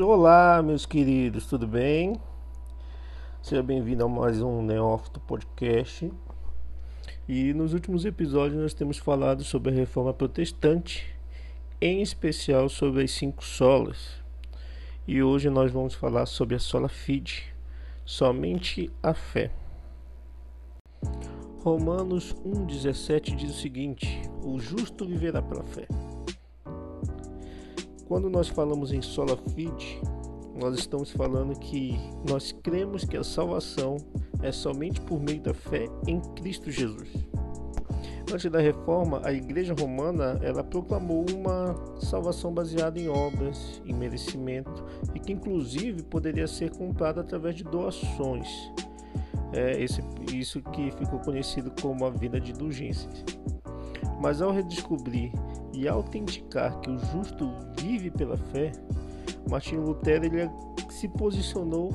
Olá, meus queridos, tudo bem? Seja bem-vindo a mais um Neófito Podcast. E nos últimos episódios nós temos falado sobre a reforma protestante, em especial sobre as cinco solas. E hoje nós vamos falar sobre a sola fide, somente a fé. Romanos 1,17 diz o seguinte: O justo viverá pela fé. Quando nós falamos em sola fide, nós estamos falando que nós cremos que a salvação é somente por meio da fé em Cristo Jesus. Antes da reforma, a Igreja Romana ela proclamou uma salvação baseada em obras, em merecimento e que inclusive poderia ser comprada através de doações. É esse, isso que ficou conhecido como a vida de indulgências. Mas ao redescobrir e autenticar que o justo vive pela fé, Martinho Lutero ele se posicionou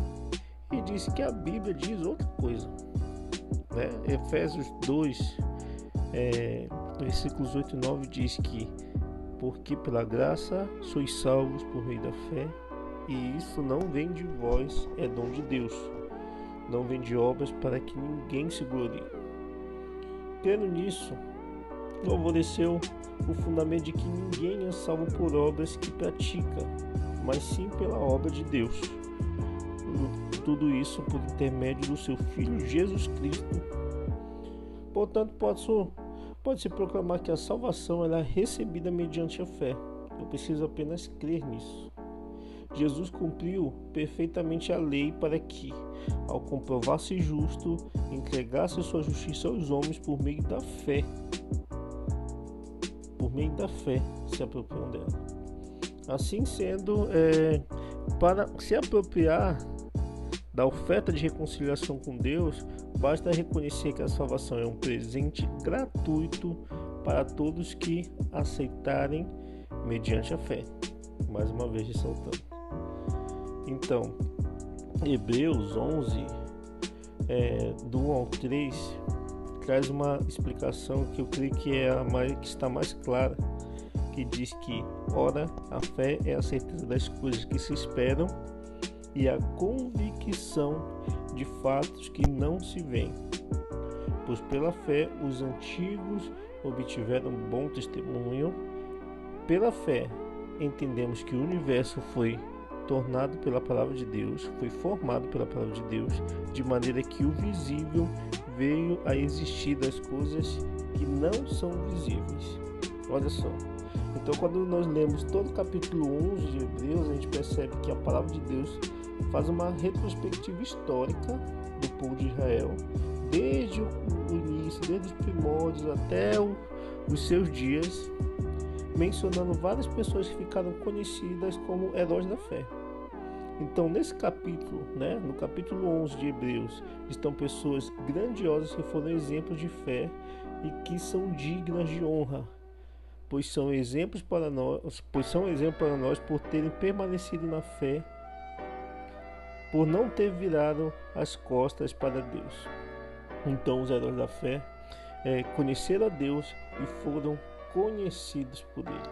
e disse que a Bíblia diz outra coisa. Né? Efésios 2, é, versículos 8 e 9 diz que porque pela graça sois salvos por meio da fé, e isso não vem de vós, é dom de Deus. Não vem de obras para que ninguém se glorie. Tendo nisso, favoreceu o fundamento de que ninguém é salvo por obras que pratica, mas sim pela obra de Deus. Tudo isso por intermédio do seu Filho Jesus Cristo. Portanto, posso, pode-se proclamar que a salvação é recebida mediante a fé. Eu preciso apenas crer nisso. Jesus cumpriu perfeitamente a lei para que, ao comprovar-se justo, entregasse sua justiça aos homens por meio da fé por meio da fé se apropriam dela. Assim sendo, é, para se apropriar da oferta de reconciliação com Deus, basta reconhecer que a salvação é um presente gratuito para todos que aceitarem mediante a fé. Mais uma vez ressaltando. Então, Hebreus 11, é, do 1 ao 3, traz uma explicação que eu creio que é a mais, que está mais clara, que diz que, ora, a fé é a certeza das coisas que se esperam e a convicção de fatos que não se veem. Pois pela fé os antigos obtiveram bom testemunho. Pela fé entendemos que o universo foi tornado pela palavra de Deus, foi formado pela palavra de Deus, de maneira que o visível veio a existir das coisas que não são visíveis. Olha só. Então, quando nós lemos todo o capítulo 11 de Hebreus, a gente percebe que a palavra de Deus faz uma retrospectiva histórica do povo de Israel, desde o início, desde os primórdios até os seus dias, mencionando várias pessoas que ficaram conhecidas como heróis da fé. Então, nesse capítulo, né, no capítulo 11 de Hebreus, estão pessoas grandiosas que foram exemplos de fé e que são dignas de honra, pois são exemplos para nós, pois são exemplos para nós por terem permanecido na fé, por não ter virado as costas para Deus. Então, os heróis da fé é, conheceram a Deus e foram conhecidos por Ele.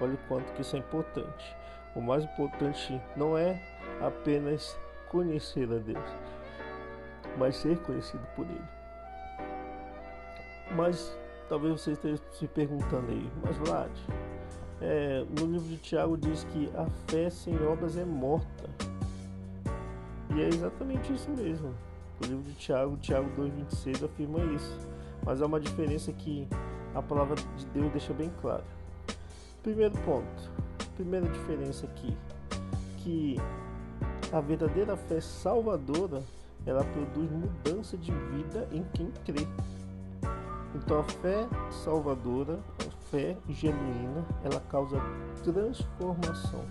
Olha o quanto que isso é importante. O mais importante não é apenas conhecer a Deus, mas ser conhecido por Ele. Mas talvez você esteja se perguntando aí, mas Vlad, é, no livro de Tiago diz que a fé sem obras é morta. E é exatamente isso mesmo. O livro de Tiago, Tiago 2,26 afirma isso. Mas há uma diferença que a palavra de Deus deixa bem claro. Primeiro ponto, primeira diferença aqui, que a verdadeira fé salvadora, ela produz mudança de vida em quem crê. Então a fé salvadora, a fé genuína, ela causa transformação.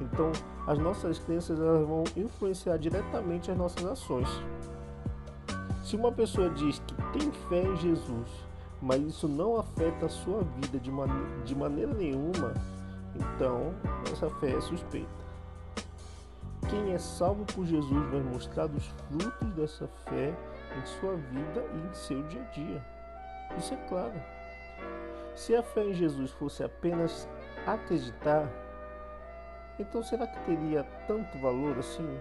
Então as nossas crenças elas vão influenciar diretamente as nossas ações. Se uma pessoa diz que tem fé em Jesus, mas isso não afeta a sua vida de, man de maneira nenhuma, então essa fé é suspeita. Quem é salvo por Jesus vai mostrar os frutos dessa fé em sua vida e em seu dia a dia. Isso é claro. Se a fé em Jesus fosse apenas acreditar, Então será que teria tanto valor assim?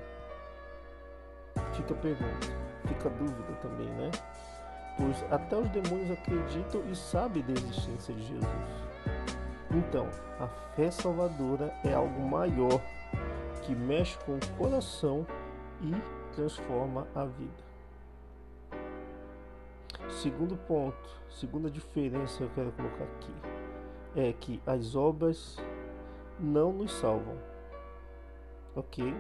Fica a pergunta, fica a dúvida também, né? Pois até os demônios acreditam e sabem da existência de Jesus. Então, a fé salvadora é algo maior que mexe com o coração e transforma a vida. Segundo ponto, segunda diferença que eu quero colocar aqui é que as obras não nos salvam. Ok?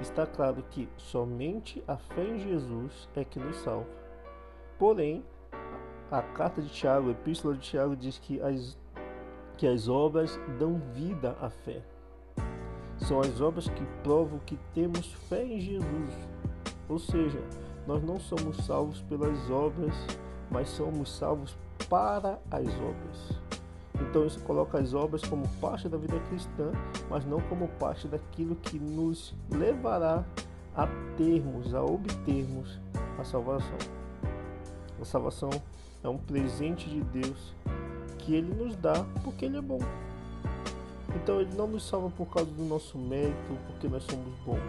Está claro que somente a fé em Jesus é que nos salva. Porém, a carta de Tiago, a epístola de Tiago diz que as, que as obras dão vida à fé. São as obras que provam que temos fé em Jesus. Ou seja, nós não somos salvos pelas obras, mas somos salvos para as obras. Então isso coloca as obras como parte da vida cristã, mas não como parte daquilo que nos levará a termos, a obtermos a salvação. A salvação é um presente de Deus que ele nos dá porque ele é bom. Então ele não nos salva por causa do nosso mérito, porque nós somos bons.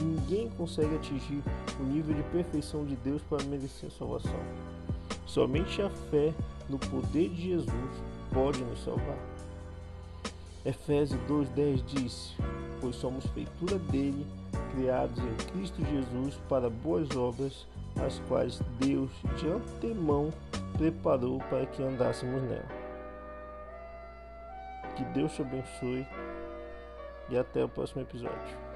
Ninguém consegue atingir o nível de perfeição de Deus para merecer a salvação. Somente a fé no poder de Jesus pode nos salvar. Efésios 2,10 diz: Pois somos feitura dele, criados em Cristo Jesus para boas obras, as quais Deus de antemão preparou para que andássemos nela. Que Deus te abençoe e até o próximo episódio.